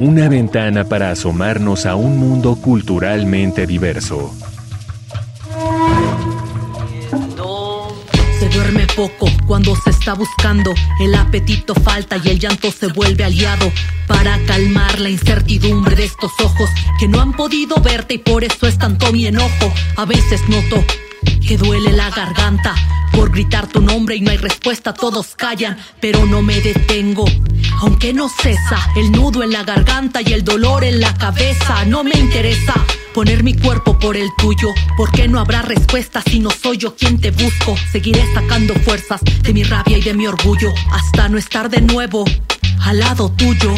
una ventana para asomarnos a un mundo culturalmente diverso. Se duerme poco cuando se está buscando, el apetito falta y el llanto se vuelve aliado para calmar la incertidumbre de estos ojos que no han podido verte y por eso es tanto mi enojo. A veces noto que duele la garganta por gritar tu nombre y no hay respuesta, todos callan, pero no me detengo. Aunque no cesa el nudo en la garganta y el dolor en la cabeza, no me interesa poner mi cuerpo por el tuyo, porque no habrá respuesta si no soy yo quien te busco. Seguiré sacando fuerzas de mi rabia y de mi orgullo hasta no estar de nuevo al lado tuyo.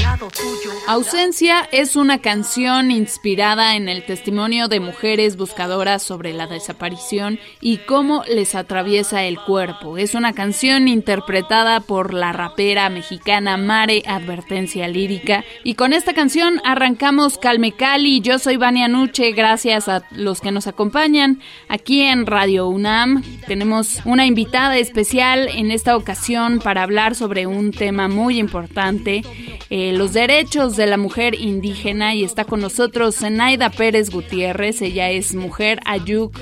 Ausencia es una canción inspirada en el testimonio de mujeres buscadoras sobre la desaparición y cómo les atraviesa el cuerpo. Es una canción interpretada por la rapera mexicana Mare Advertencia Lírica. Y con esta canción arrancamos Calme Cali. Yo soy Vania Nuche, gracias a los que nos acompañan aquí en Radio UNAM. Tenemos una invitada especial en esta ocasión para hablar sobre un tema muy importante eh, los derechos de la mujer indígena y está con nosotros Zenaida Pérez Gutiérrez, ella es mujer ayuk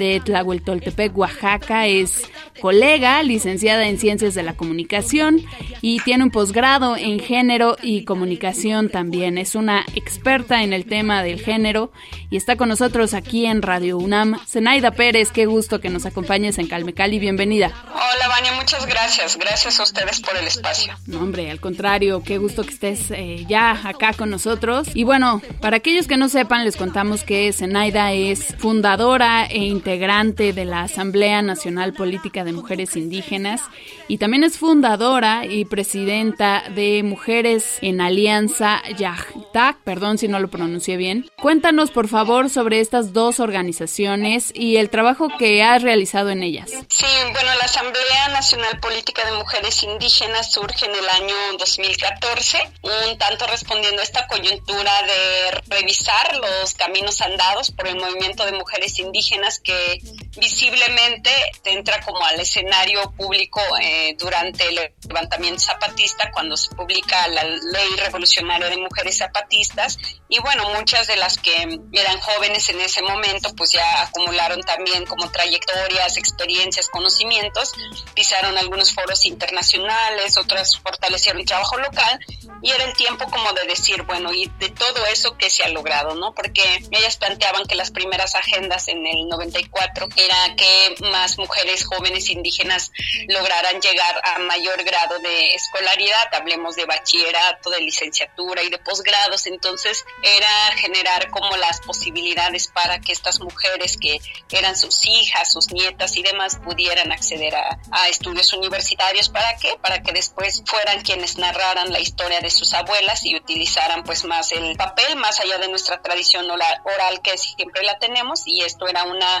de Tlahueltoltepec, Oaxaca, es colega, licenciada en Ciencias de la Comunicación y tiene un posgrado en género y comunicación también. Es una experta en el tema del género y está con nosotros aquí en Radio UNAM. Zenaida Pérez, qué gusto que nos acompañes en Calmecali, bienvenida. Hola, Vania, muchas gracias. Gracias a ustedes por el espacio. No, hombre, al contrario, qué gusto que estés eh, ya acá con nosotros. Y bueno, para aquellos que no sepan, les contamos que Zenaida es fundadora e integrante de la Asamblea Nacional Política de Mujeres Indígenas y también es fundadora y presidenta de Mujeres en Alianza Yahtak, perdón si no lo pronuncié bien. Cuéntanos por favor sobre estas dos organizaciones y el trabajo que has realizado en ellas. Sí, bueno, la Asamblea Nacional Política de Mujeres Indígenas surge en el año 2014, un tanto respondiendo a esta coyuntura de revisar los caminos andados por el movimiento de mujeres indígenas que visiblemente entra como al escenario público eh, durante el levantamiento zapatista cuando se publica la ley revolucionaria de mujeres zapatistas y bueno, muchas de las que eran jóvenes en ese momento pues ya acumularon también como trayectorias, experiencias, conocimientos, pisaron algunos foros internacionales, otras fortalecieron trabajo local y era el tiempo como de decir, bueno, y de todo eso que se ha logrado, ¿no? Porque ellas planteaban que las primeras agendas en el 94 era que más mujeres jóvenes indígenas lograran llegar a mayor grado de escolaridad, hablemos de bachillerato, de licenciatura y de posgrados, entonces era generar como las posibilidades para que estas mujeres que eran sus hijas, sus nietas y demás pudieran acceder a, a estudios universitarios, ¿para qué? Para que después fueran quienes narraran la historia de sus abuelas y utilizaran pues más el papel, más allá de nuestra tradición oral que siempre la tenemos. Y esto era una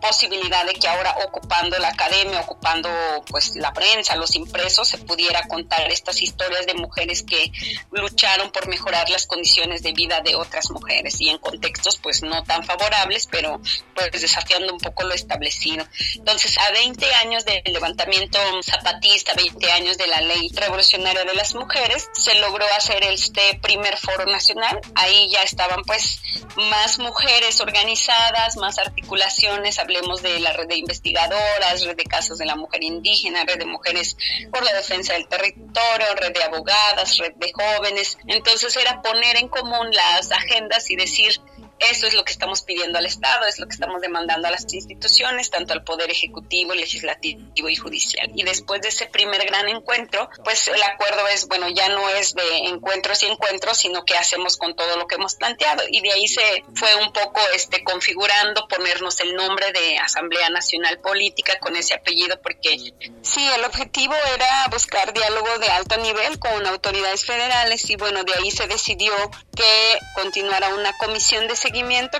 posibilidad de que ahora ocupando la academia, ocupando pues la prensa, los impresos, se pudiera contar estas historias de mujeres que lucharon por mejorar las condiciones de vida de otras mujeres y en contextos pues no tan favorables, pero pues desafiando un poco lo establecido. Entonces, a 20 años del levantamiento zapatista, 20 años de la ley revolucionaria de las mujeres, se logró hacer este primer foro nacional. Ahí ya estaban pues más mujeres organizadas, más articulaciones, hablemos de la red de investigadoras, red de casos de la mujer indígena, red de mujeres por la defensa del territorio, red de abogadas, red de jóvenes. Entonces era poner en común las agendas y decir, Eso es lo que estamos pidiendo al Estado, es lo que estamos demandando a las instituciones, tanto al Poder Ejecutivo, Legislativo y Judicial. Y después de ese primer gran encuentro, pues el acuerdo es, bueno, ya no es de encuentros y encuentros, sino que hacemos con todo lo que hemos planteado. Y de ahí se fue un poco este, configurando, ponernos el nombre de Asamblea Nacional Política con ese apellido, porque sí, el objetivo era buscar diálogo de alto nivel con autoridades federales y bueno, de ahí se decidió que continuara una comisión de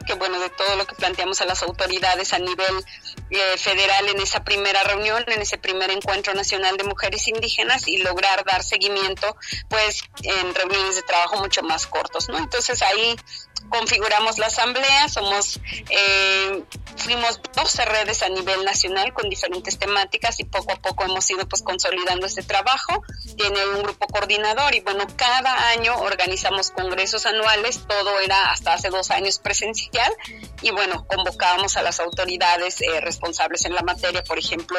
que bueno, de todo lo que planteamos a las autoridades a nivel eh, federal en esa primera reunión, en ese primer encuentro nacional de mujeres indígenas y lograr dar seguimiento pues en reuniones de trabajo mucho más cortos, ¿no? Entonces ahí configuramos la asamblea, somos, eh, fuimos 12 redes a nivel nacional con diferentes temáticas y poco a poco hemos ido pues consolidando este trabajo, tiene un grupo coordinador y bueno, cada año organizamos congresos anuales, todo era hasta hace dos años presencial y bueno, convocábamos a las autoridades eh, responsables en la materia, por ejemplo,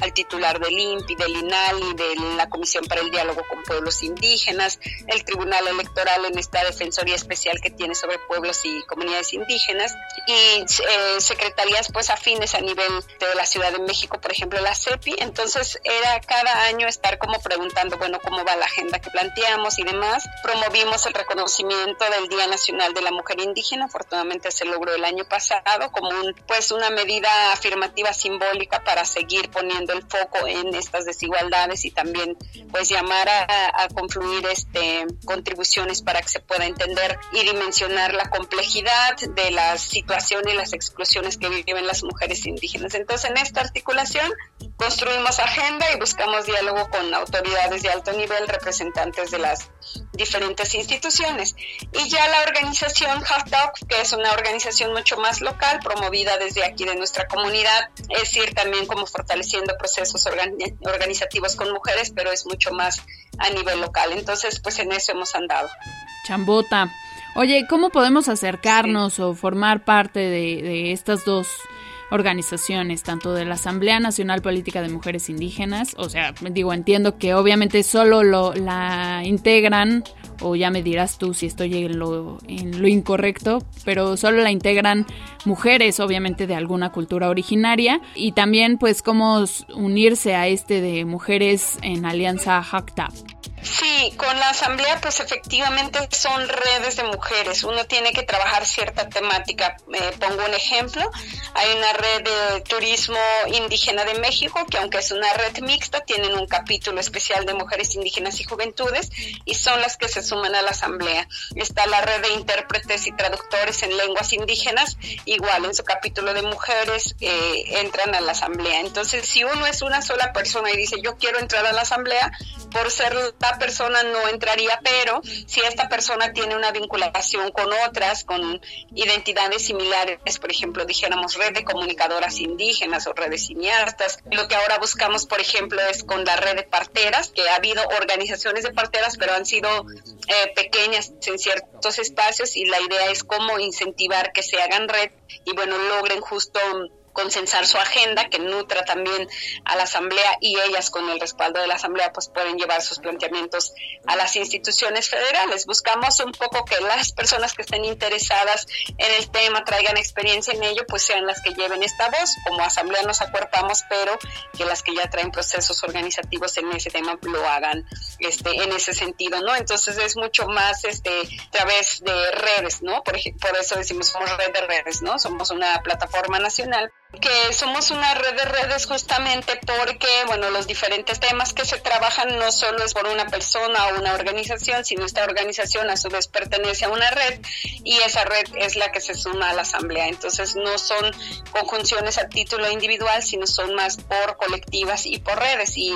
al titular del INPI, del INAL y de la Comisión para el Diálogo con Pueblos Indígenas, el Tribunal Electoral en esta Defensoría Especial que tiene sobre pueblos y comunidades indígenas y eh, secretarías pues afines a nivel de la Ciudad de México, por ejemplo, la CEPI. Entonces era cada año estar como preguntando, bueno, cómo va la agenda que planteamos y demás. Promovimos el reconocimiento del Día Nacional de la Mujer Indígena, afortunadamente se logró el año pasado como un, pues una medida afirmativa simbólica para seguir poniendo el foco en estas desigualdades y también pues llamar a, a confluir este contribuciones para que se pueda entender y dimensionar la complejidad de las situaciones y las exclusiones que viven las mujeres indígenas. Entonces, en esta articulación construimos agenda y buscamos diálogo con autoridades de alto nivel, representantes de las diferentes instituciones. Y ya la organización Talk, que es una organización mucho más local, promovida desde aquí de nuestra comunidad, es ir también como fortaleciendo procesos organizativos con mujeres, pero es mucho más a nivel local. Entonces, pues en eso hemos andado. Chambota. Oye, ¿cómo podemos acercarnos o formar parte de, estas dos organizaciones, tanto de la Asamblea Nacional Política de Mujeres Indígenas, o sea, digo, entiendo que obviamente solo lo, la integran, o ya me dirás tú si estoy en lo, en lo incorrecto, pero solo la integran mujeres, obviamente, de alguna cultura originaria, y también pues cómo unirse a este de mujeres en alianza HACTAP. Sí, con la asamblea pues efectivamente son redes de mujeres. Uno tiene que trabajar cierta temática. Eh, pongo un ejemplo. Hay una red de turismo indígena de México que aunque es una red mixta, tienen un capítulo especial de mujeres indígenas y juventudes y son las que se suman a la asamblea. Está la red de intérpretes y traductores en lenguas indígenas, igual en su capítulo de mujeres eh, entran a la asamblea. Entonces, si uno es una sola persona y dice yo quiero entrar a la asamblea, por ser la persona no entraría, pero si esta persona tiene una vinculación con otras, con identidades similares, por ejemplo, dijéramos red de comunicadoras indígenas o redes cineastas, lo que ahora buscamos, por ejemplo, es con la red de parteras, que ha habido organizaciones de parteras, pero han sido eh, pequeñas en ciertos espacios y la idea es cómo incentivar que se hagan red y bueno, logren justo consensar su agenda, que nutra también a la Asamblea y ellas con el respaldo de la Asamblea pues pueden llevar sus planteamientos a las instituciones federales. Buscamos un poco que las personas que estén interesadas en el tema, traigan experiencia en ello, pues sean las que lleven esta voz. Como Asamblea nos acuerpamos, pero que las que ya traen procesos organizativos en ese tema lo hagan este, en ese sentido, ¿no? Entonces es mucho más este, a través de redes, ¿no? Por, por eso decimos somos red de redes, ¿no? Somos una plataforma nacional que somos una red de redes justamente porque, bueno, los diferentes temas que se trabajan no solo es por una persona o una organización, sino esta organización a su vez pertenece a una red y esa red es la que se suma a la asamblea. Entonces no son conjunciones a título individual, sino son más por colectivas y por redes. Y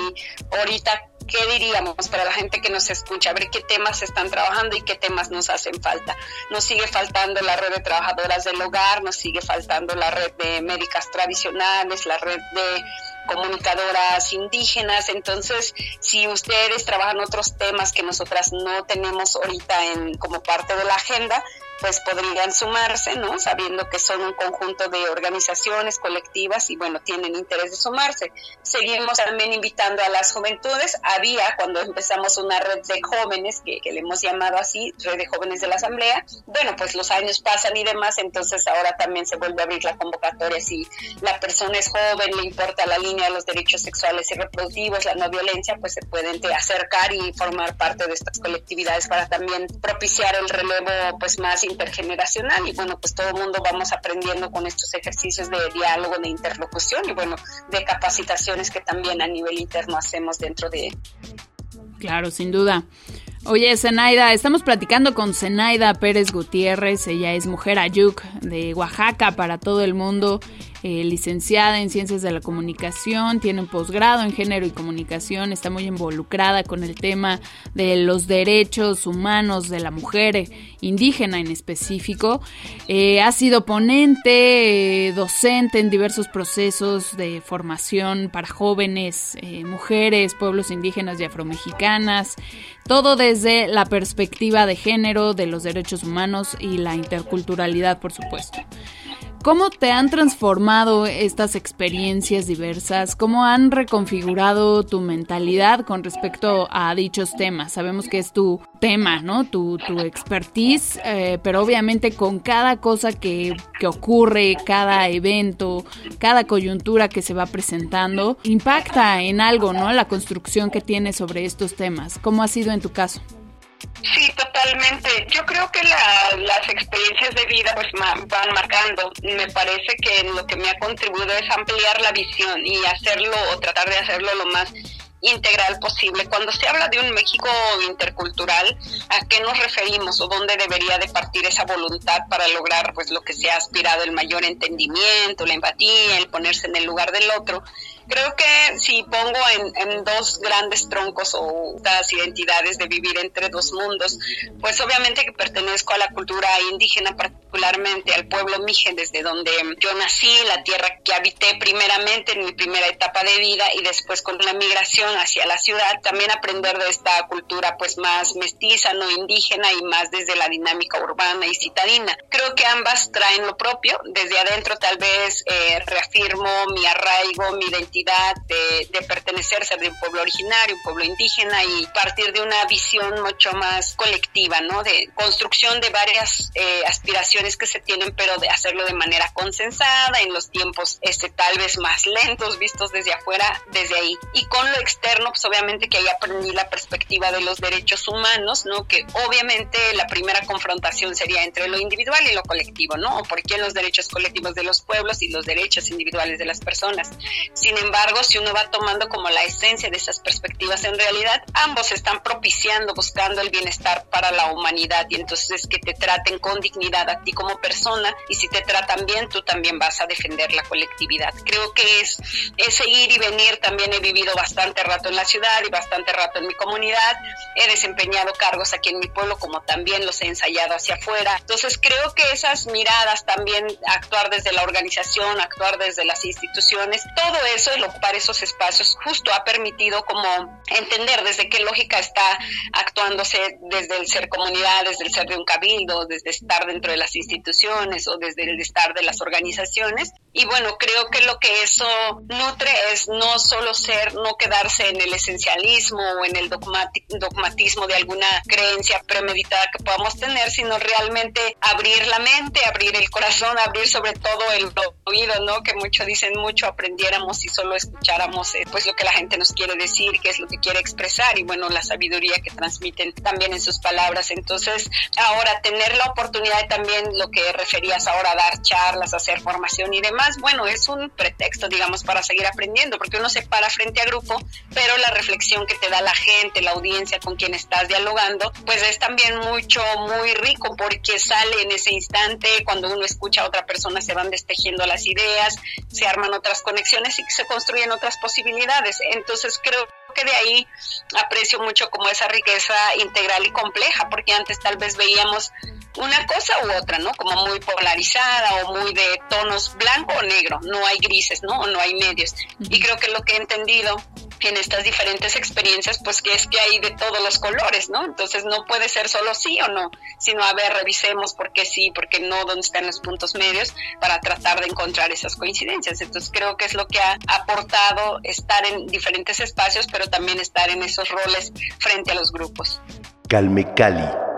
ahorita ¿qué diríamos para la gente que nos escucha? A ver qué temas están trabajando y qué temas nos hacen falta. Nos sigue faltando la red de trabajadoras del hogar, nos sigue faltando la red de médicas tradicionales, la red de comunicadoras indígenas. Entonces, si ustedes trabajan otros temas que nosotras no tenemos ahorita en, como parte de la agenda, pues podrían sumarse, ¿no? Sabiendo que son un conjunto de organizaciones colectivas y bueno, tienen interés de sumarse. Seguimos también invitando a las juventudes. Había cuando empezamos una red de jóvenes, que, que le hemos llamado así, red de jóvenes de la Asamblea. Bueno, pues los años pasan y demás, entonces ahora también se vuelve a abrir la convocatoria si la persona es joven, le importa la línea de los derechos sexuales y reproductivos, la no violencia, pues se pueden acercar y formar parte de estas colectividades para también propiciar el relevo pues más intergeneracional. Y bueno, pues todo el mundo vamos aprendiendo con estos ejercicios de diálogo, de interlocución y bueno, de capacitaciones que también a nivel interno hacemos dentro de... Claro, sin duda. Oye, Zenaida, estamos platicando con Zenaida Pérez Gutiérrez, ella es mujer ayuk de Oaxaca para todo el mundo eh, licenciada en Ciencias de la Comunicación, tiene un posgrado en Género y Comunicación, está muy involucrada con el tema de los derechos humanos de la mujer eh, indígena en específico. Eh, ha sido ponente, docente en diversos procesos de formación para jóvenes, mujeres, pueblos indígenas y afromexicanas, todo desde la perspectiva de género, de los derechos humanos y la interculturalidad, por supuesto. ¿Cómo te han transformado estas experiencias diversas? ¿Cómo han reconfigurado tu mentalidad con respecto a dichos temas? Sabemos que es tu tema, ¿no? Tu, tu expertise, eh, pero obviamente con cada cosa que, que ocurre, cada evento, cada coyuntura que se va presentando, impacta en algo, ¿no? La construcción que tienes sobre estos temas. ¿Cómo ha sido en tu caso? Sí, totalmente. Yo creo que las experiencias de vida pues van marcando. Me parece que lo que me ha contribuido es ampliar la visión y hacerlo o tratar de hacerlo lo más integral posible. Cuando se habla de un México intercultural, ¿a qué nos referimos o dónde debería de partir esa voluntad para lograr pues lo que se ha aspirado, el mayor entendimiento, la empatía, el ponerse en el lugar del otro? Creo que si pongo en, dos grandes troncos o las identidades de vivir entre dos mundos, pues obviamente que pertenezco a la cultura indígena, particularmente al pueblo mijen, desde donde yo nací, la tierra que habité primeramente en mi primera etapa de vida y después con la migración hacia la ciudad, también aprender de esta cultura pues más mestiza, no indígena y más desde la dinámica urbana y citadina. Creo que ambas traen lo propio, desde adentro tal vez eh, reafirmo mi arraigo, mi identidad de, de, pertenecer, ser de un pueblo originario, un pueblo indígena y partir de una visión mucho más colectiva, ¿no? De construcción de varias eh, aspiraciones que se tienen, pero de hacerlo de manera consensada, en los tiempos este, tal vez más lentos, vistos desde afuera, desde ahí. Y con lo externo, pues obviamente que ahí aprendí la perspectiva de los derechos humanos, ¿no? Que obviamente la primera confrontación sería entre lo individual y lo colectivo, ¿no? ¿Por qué los derechos colectivos de los pueblos y los derechos individuales de las personas? Sin embargo, si uno va tomando como la esencia de esas perspectivas, en realidad ambos están propiciando, buscando el bienestar para la humanidad y entonces es que te traten con dignidad a ti como persona y si te tratan bien, tú también vas a defender la colectividad. Creo que es ese ir y venir, también he vivido bastante rato en la ciudad y bastante rato en mi comunidad, he desempeñado cargos aquí en mi pueblo como también los he ensayado hacia afuera. Entonces creo que esas miradas también, actuar desde la organización, actuar desde las instituciones, todo eso el ocupar esos espacios justo ha permitido como entender desde qué lógica está actuándose desde el ser comunidad, desde el ser de un cabildo, desde estar dentro de las instituciones o desde el estar de las organizaciones. Y bueno, creo que lo que eso nutre es no solo ser, no quedarse en el esencialismo o en el dogmatismo de alguna creencia premeditada que podamos tener, sino realmente abrir la mente, abrir el corazón, abrir sobre todo el oído, ¿no? Que mucho dicen, mucho aprendiéramos y solo escucháramos eh, pues lo que la gente nos quiere decir, qué es lo que quiere expresar y bueno, la sabiduría que transmiten también en sus palabras. Entonces, ahora tener la oportunidad de también lo que referías ahora, dar charlas, hacer formación y demás, bueno, es un pretexto, digamos, para seguir aprendiendo, porque uno se para frente a grupo, pero la reflexión que te da la gente, la audiencia con quien estás dialogando, pues es también mucho, muy rico, porque sale en ese instante, cuando uno escucha a otra persona, se van destejiendo las ideas, se arman otras conexiones y se construyen otras posibilidades. Entonces creo que de ahí aprecio mucho como esa riqueza integral y compleja, porque antes tal vez veíamos una cosa u otra, ¿no? Como muy polarizada o muy de tonos blanco o negro, no hay grises, ¿no? O no hay medios. Y creo que lo que he entendido en estas diferentes experiencias, pues que es que hay de todos los colores, ¿no? Entonces no puede ser solo sí o no, sino a ver, revisemos por qué sí, por qué no, dónde están los puntos medios para tratar de encontrar esas coincidencias. Entonces creo que es lo que ha aportado estar en diferentes espacios, pero también estar en esos roles frente a los grupos. Calme Cali.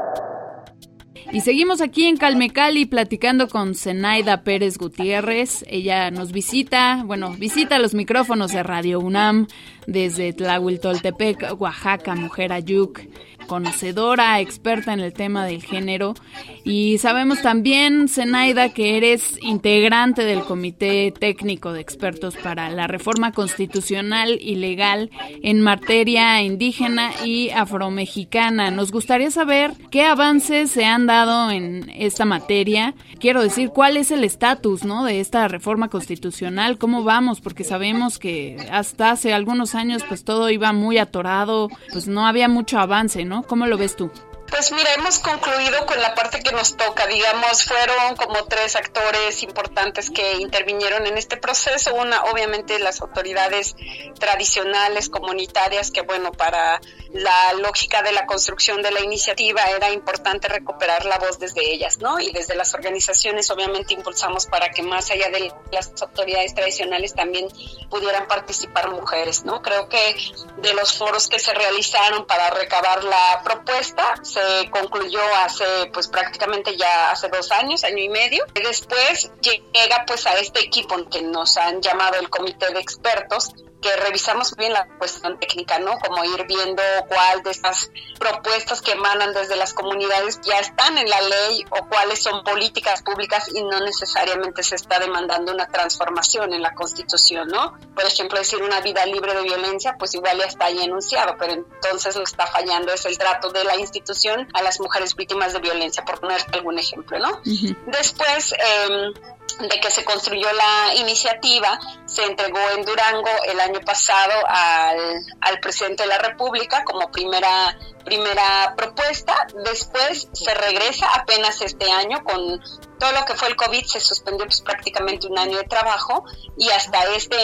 Y seguimos aquí en Calmecali platicando con Zenaida Pérez Gutiérrez. Ella nos visita, bueno, visita los micrófonos de Radio UNAM desde Tlahuiltoltepec, Oaxaca, Mujer Ayuc conocedora, experta en el tema del género. Y sabemos también, Zenaida, que eres integrante del Comité Técnico de Expertos para la Reforma Constitucional y Legal en materia indígena y afromexicana. Nos gustaría saber qué avances se han dado en esta materia. Quiero decir, cuál es el estatus ¿no? de esta reforma constitucional, cómo vamos, porque sabemos que hasta hace algunos años pues todo iba muy atorado, pues no había mucho avance, ¿no? ¿Cómo lo ves tú? Pues mira, hemos concluido con la parte que nos toca, digamos, fueron como tres actores importantes que intervinieron en este proceso. Una, obviamente, las autoridades tradicionales, comunitarias, que bueno, para la lógica de la construcción de la iniciativa era importante recuperar la voz desde ellas, ¿no? Y desde las organizaciones, obviamente, impulsamos para que más allá de las autoridades tradicionales también pudieran participar mujeres, ¿no? Creo que de los foros que se realizaron para recabar la propuesta, se concluyó hace pues prácticamente ya hace dos años, año y medio. Y después llega pues a este equipo que nos han llamado el comité de expertos que revisamos bien la cuestión técnica, ¿no? Como ir viendo cuál de estas propuestas que emanan desde las comunidades ya están en la ley o cuáles son políticas públicas y no necesariamente se está demandando una transformación en la Constitución, ¿no? Por ejemplo, decir una vida libre de violencia, pues igual ya está ahí enunciado, pero entonces lo que está fallando es el trato de la institución a las mujeres víctimas de violencia, por poner algún ejemplo, ¿no? Después, eh, de que se construyó la iniciativa, se entregó en Durango el año pasado al, al presidente de la República como primera primera propuesta, después se regresa apenas este año con todo lo que fue el COVID, se suspendió pues, prácticamente un año de trabajo y hasta este,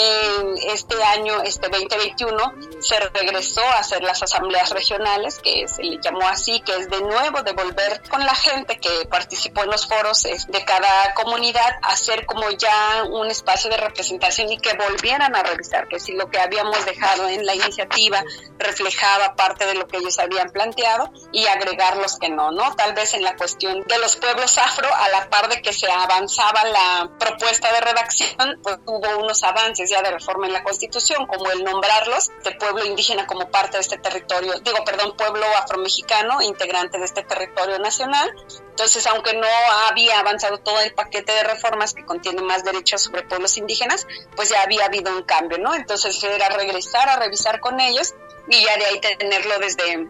este año, este 2021, se regresó a hacer las asambleas regionales, que se le llamó así, que es de nuevo de volver con la gente que participó en los foros de cada comunidad, hacer como ya un espacio de representación y que volvieran a revisar que si lo que habíamos dejado en la iniciativa reflejaba parte de lo que ellos habían planteado y agregar los que no, ¿no? Tal vez en la cuestión de los pueblos afro, a la par de que se avanzaba la propuesta de redacción, pues hubo unos avances ya de reforma en la Constitución, como el nombrarlos de pueblo indígena como parte de este territorio, digo, perdón, pueblo afromexicano, integrante de este territorio nacional. Entonces, aunque no había avanzado todo el paquete de reformas que contiene más derechos sobre pueblos indígenas, pues ya había habido un cambio, ¿no? Entonces era regresar a revisar con ellos y ya de ahí tenerlo desde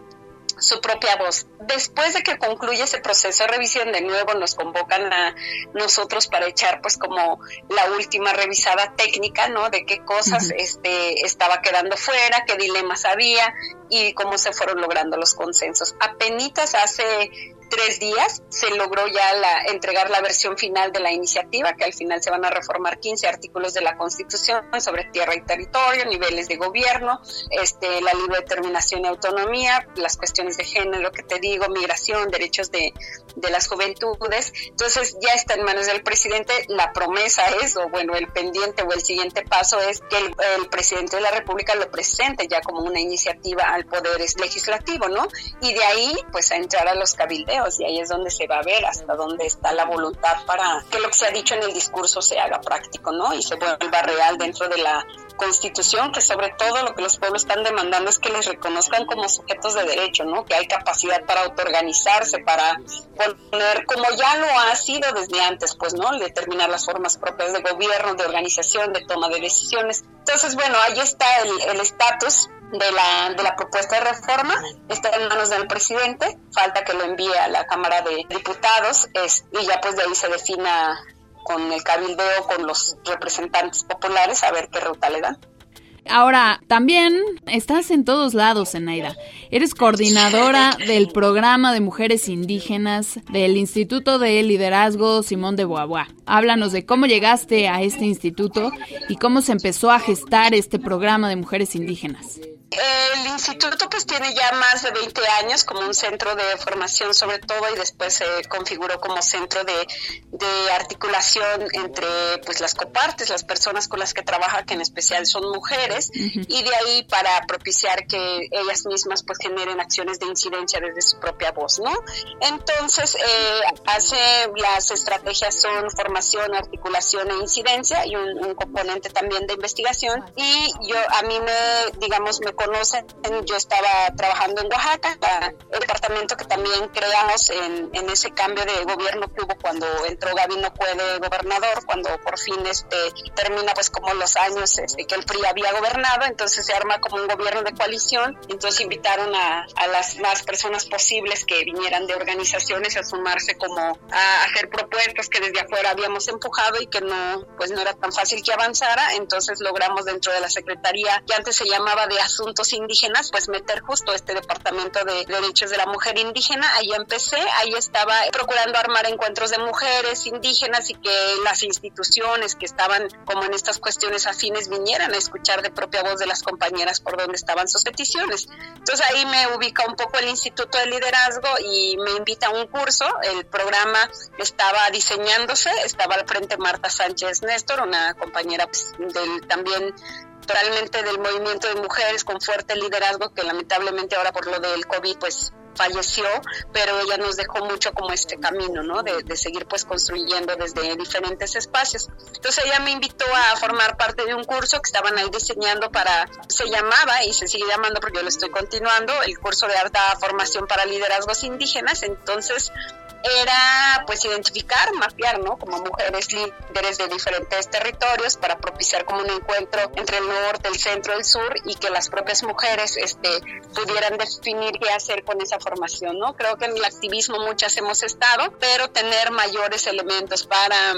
su propia voz. Después de que concluye ese proceso de revisión, de nuevo nos convocan a nosotros para echar pues como la última revisada técnica, ¿no? De qué cosas este, estaba quedando fuera, qué dilemas había y cómo se fueron logrando los consensos. Apenitas hace tres días se logró ya la, entregar la versión final de la iniciativa, que al final se van a reformar 15 artículos de la Constitución sobre tierra y territorio, niveles de gobierno, este, la libre determinación y autonomía, las cuestiones de género que te digo, migración, derechos de, las juventudes. Entonces ya está en manos del presidente. La promesa es, o bueno, el pendiente o el siguiente paso es que el, el presidente de la República lo presente ya como una iniciativa al poder legislativo, ¿no? Y de ahí, pues a entrar a los cabildeos y ahí es donde se va a ver hasta dónde está la voluntad para que lo que se ha dicho en el discurso se haga práctico, ¿no? Y se vuelva real dentro de la constitución, que sobre todo lo que los pueblos están demandando es que les reconozcan como sujetos de derecho, ¿no? Que hay capacidad para autoorganizarse, para poner, como ya lo ha sido desde antes, pues, ¿no? Determinar las formas propias de gobierno, de organización, de toma de decisiones. Entonces, bueno, ahí está el estatus de la, de la propuesta de reforma está en manos del presidente, falta que lo envíe a la Cámara de Diputados es, y ya pues de ahí se defina con el cabildeo, con los representantes populares, a ver qué ruta le dan. Ahora, también estás en todos lados, Enaida. Eres coordinadora del programa de mujeres indígenas del Instituto de Liderazgo Simón de Boabua. Háblanos de cómo llegaste a este instituto y cómo se empezó a gestar este programa de mujeres indígenas. El instituto pues tiene ya más de 20 años como un centro de formación sobre todo y después se configuró como centro de, articulación entre pues las copartes, las personas con las que trabaja que en especial son mujeres y de ahí para propiciar que ellas mismas pues generen acciones de incidencia desde su propia voz, ¿no? Entonces eh, hace las estrategias son formación, articulación e incidencia y un, un componente también de investigación. Y yo a mí me digamos me conocen, yo estaba trabajando en Oaxaca, el departamento que también creamos en, en, ese cambio de gobierno que hubo cuando entró Gabino Puede gobernador, cuando por fin este termina pues como los años este, que el PRI había gobernado, entonces se arma como un gobierno de coalición, entonces invitaron a, a las más personas posibles que vinieran de organizaciones a sumarse como a hacer propuestas que desde afuera habíamos empujado y que no pues no era tan fácil que avanzara, entonces logramos dentro de la Secretaría que antes se llamaba de Asuntos indígenas, pues meter justo este departamento de derechos de la mujer indígena. Ahí empecé, ahí estaba procurando armar encuentros de mujeres indígenas y que las instituciones que estaban como en estas cuestiones afines vinieran a escuchar de propia voz de las compañeras por dónde estaban sus peticiones. Entonces ahí me ubica un poco el Instituto de Liderazgo y me invita a un curso. El programa estaba diseñándose, estaba al frente Marta Sánchez Néstor, una compañera pues, del también realmente del movimiento de mujeres con fuerte liderazgo que lamentablemente ahora por lo del COVID pues falleció, pero ella nos dejó mucho como este camino, ¿no? De, de, seguir pues construyendo desde diferentes espacios. Entonces ella me invitó a formar parte de un curso que estaban ahí diseñando para, se llamaba y se sigue llamando porque yo lo estoy continuando, el curso de alta formación para liderazgos indígenas. Entonces era pues identificar, mapear, ¿no? Como mujeres líderes de diferentes territorios para propiciar como un encuentro entre el norte, el centro, el sur y que las propias mujeres este, pudieran definir qué hacer con esa formación, ¿no? Creo que en el activismo muchas hemos estado, pero tener mayores elementos para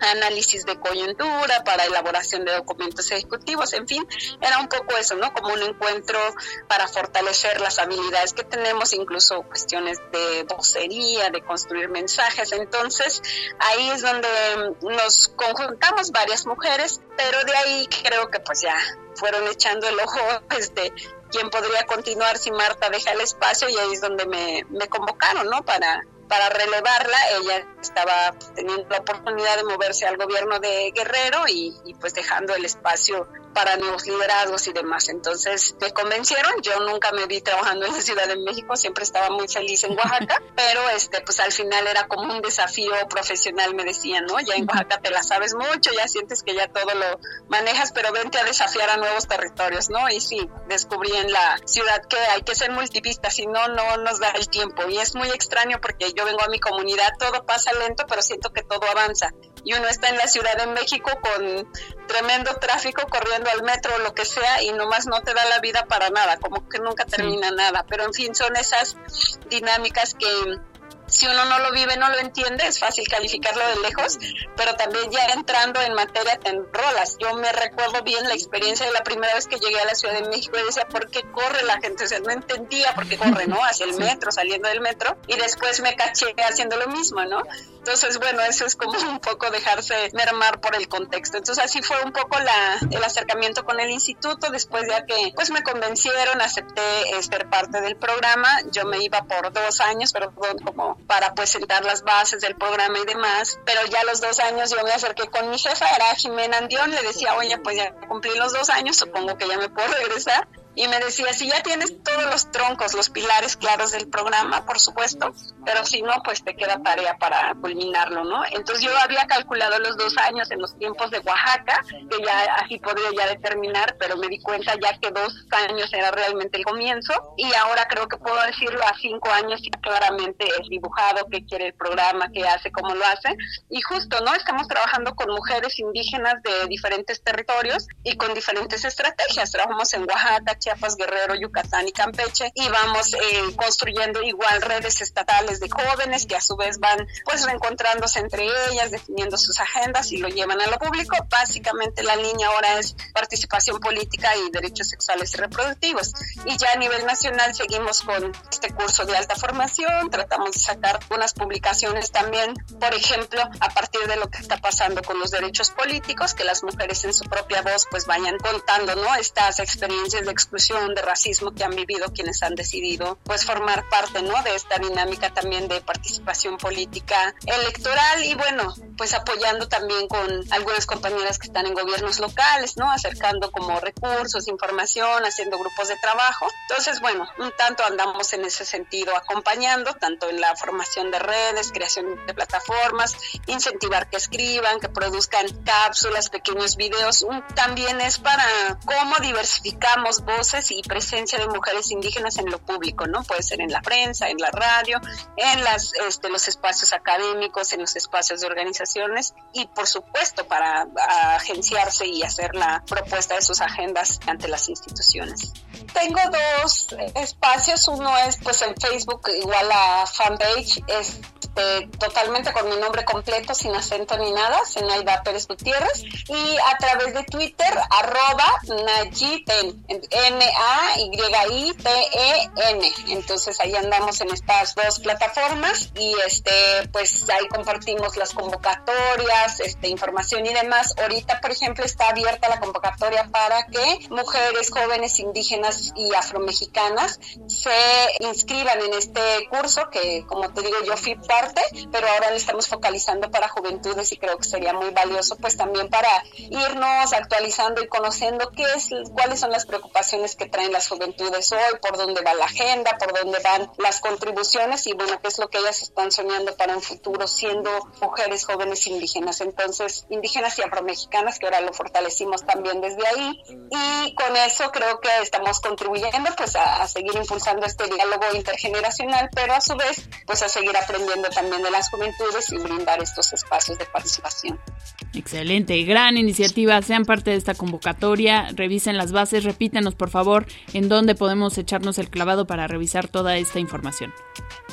análisis de coyuntura, para elaboración de documentos ejecutivos, en fin, era un poco eso, ¿no? Como un encuentro para fortalecer las habilidades que tenemos, incluso cuestiones de vocería, de construir mensajes. Entonces, ahí es donde nos conjuntamos varias mujeres, pero de ahí creo que pues ya fueron echando el ojo, este, quién podría continuar si Marta deja el espacio y ahí es donde me, me convocaron, ¿no? Para para relevarla, ella estaba teniendo la oportunidad de moverse al gobierno de Guerrero y, y pues dejando el espacio para nuevos liderazgos y demás. Entonces me convencieron, yo nunca me vi trabajando en la Ciudad de México, siempre estaba muy feliz en Oaxaca, pero este pues al final era como un desafío profesional, me decían, ¿no? Ya en Oaxaca te la sabes mucho, ya sientes que ya todo lo manejas, pero vente a desafiar a nuevos territorios, ¿no? Y sí, descubrí en la ciudad que hay que ser multipista, si no, no nos da el tiempo. Y es muy extraño porque yo vengo a mi comunidad, todo pasa lento, pero siento que todo avanza y uno está en la Ciudad de México con tremendo tráfico corriendo al metro o lo que sea y nomás no te da la vida para nada, como que nunca termina nada. Pero en fin, son esas dinámicas que si uno no lo vive, no lo entiende, es fácil calificarlo de lejos, pero también ya entrando en materia te enrolas. Yo me recuerdo bien la experiencia de la primera vez que llegué a la Ciudad de México y decía, ¿por qué corre la gente? O sea, no entendía por qué corre, ¿no? Hacia el metro, saliendo del metro, y después me caché haciendo lo mismo, ¿no? Entonces, bueno, eso es como un poco dejarse mermar por el contexto. Entonces, así fue un poco la, el acercamiento con el instituto. Después ya que pues me convencieron, acepté ser parte del programa. Yo me iba por dos años, pero como para pues sentar las bases del programa y demás. Pero ya los dos años yo me acerqué con mi jefa, era Jimena Andión, le decía, oye, pues ya cumplí los dos años, supongo que ya me puedo regresar y me decía, si ya tienes todos los troncos, los pilares claros del programa, por supuesto, pero si no, pues te queda tarea para culminarlo, ¿no? Entonces yo había calculado los dos años en los tiempos de Oaxaca, que ya así podría ya determinar, pero me di cuenta ya que dos años era realmente el comienzo y ahora creo que puedo decirlo a cinco años y claramente es dibujado qué quiere el programa, qué hace, cómo lo hace. Y justo, ¿no? Estamos trabajando con mujeres indígenas de diferentes territorios y con diferentes estrategias. Trabajamos en Oaxaca, Chiapas, Guerrero, Yucatán y Campeche y vamos eh, construyendo igual redes estatales de jóvenes que a su vez van pues reencontrándose entre ellas, definiendo sus agendas y lo llevan a lo público. Básicamente la línea ahora es participación política y derechos sexuales y reproductivos. Y ya a nivel nacional seguimos con este curso de alta formación, tratamos de sacar unas publicaciones también, por ejemplo, a partir de lo que está pasando con los derechos políticos, que las mujeres en su propia voz pues vayan contando, ¿no? Estas experiencias de exclusión, de racismo que han vivido quienes han decidido pues formar parte, ¿no? De esta dinámica también de participación política electoral y bueno, pues apoyando también con algunas compañeras que están en gobiernos locales, ¿no? Acercando como recursos, información, haciendo grupos de trabajo. Entonces, bueno, un tanto andamos en ese sentido acompañando, tanto en la formación de redes, creación de plataformas, incentivar que escriban, que produzcan cápsulas, pequeños videos. También es para cómo diversificamos voces y presencia de mujeres indígenas en lo público, ¿no? Puede ser en la prensa, en la radio, en las, este, los espacios académicos, en los espacios de organizaciones y, por supuesto, para agenciarse y hacer la propuesta de sus agendas ante las instituciones. Tengo dos espacios, uno es pues en Facebook igual a fanpage, es este, totalmente con mi nombre completo, sin acento ni nada, Zenaida Pérez Gutiérrez, y a través de Twitter, arroba Nayiten, N-A-Y-I-T-E-N. Entonces ahí andamos en estas dos plataformas y este, pues ahí compartimos las convocatorias, este, información y demás. Ahorita, por ejemplo, está abierta la convocatoria para que mujeres jóvenes indígenas y afromexicanas se inscriban en este curso que, como te digo, yo fui pero ahora lo estamos focalizando para juventudes y creo que sería muy valioso pues también para irnos actualizando y conociendo qué es, cuáles son las preocupaciones que traen las juventudes hoy, por dónde va la agenda, por dónde van las contribuciones y bueno, qué es lo que ellas están soñando para un futuro siendo mujeres jóvenes indígenas. Entonces, indígenas y afromexicanas, que ahora lo fortalecimos también desde ahí y con eso creo que estamos contribuyendo pues a, seguir impulsando este diálogo intergeneracional, pero a su vez pues a seguir aprendiendo también de las juventudes y brindar estos espacios de participación. Excelente, gran iniciativa. Sean parte de esta convocatoria, revisen las bases, repítenos por favor en dónde podemos echarnos el clavado para revisar toda esta información.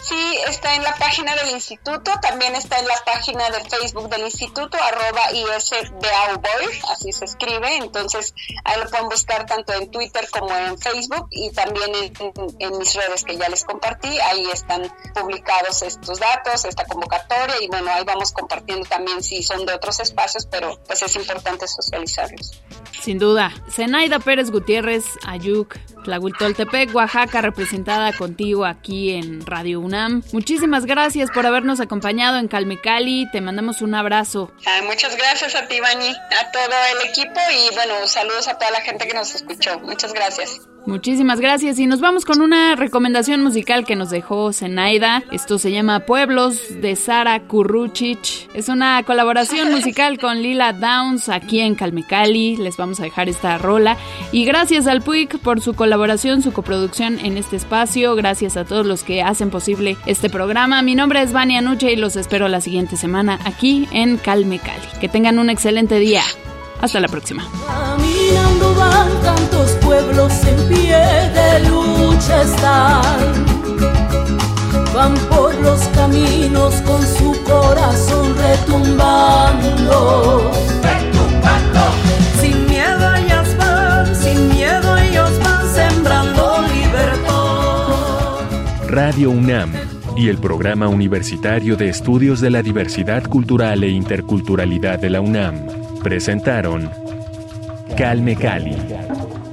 Sí, está en la página del instituto, también está en la página de Facebook del instituto, arroba ISBAUBOY, así se escribe, entonces ahí lo pueden buscar tanto en Twitter como en Facebook y también en mis redes que ya les compartí, ahí están publicados estos datos, esta convocatoria y bueno, ahí vamos compartiendo también si son de otros espacios, pero pues es importante socializarlos. Sin duda. Zenaida Pérez Gutiérrez, Ayuk, Tlahuitoltepec, Oaxaca, representada contigo aquí en Radio UNAM. Muchísimas gracias por habernos acompañado en Calmecali. Te mandamos un abrazo. muchas gracias a ti, Bani, a todo el equipo y bueno, saludos a toda la gente que nos escuchó. Muchas gracias. Muchísimas gracias y nos vamos con una recomendación musical que nos dejó Zenaida. Esto se llama Pueblos de Sara Kurruchich. Es una colaboración musical con Lila Downs aquí en Calmecali. Les vamos a dejar esta rola. Y gracias al PUIC por su colaboración, su coproducción en este espacio. Gracias a todos los que hacen posible este programa. Mi nombre es Vania Nuche y los espero la siguiente semana aquí en Calmecali. Que tengan un excelente día. Hasta la próxima. Pueblos en pie de lucha están. Van por los caminos con su corazón retumbando. Retumbando. Sin miedo ellas van, sin miedo ellos van sembrando libertad. Radio UNAM y el Programa Universitario de Estudios de la Diversidad Cultural e Interculturalidad de la UNAM presentaron Calme Cali,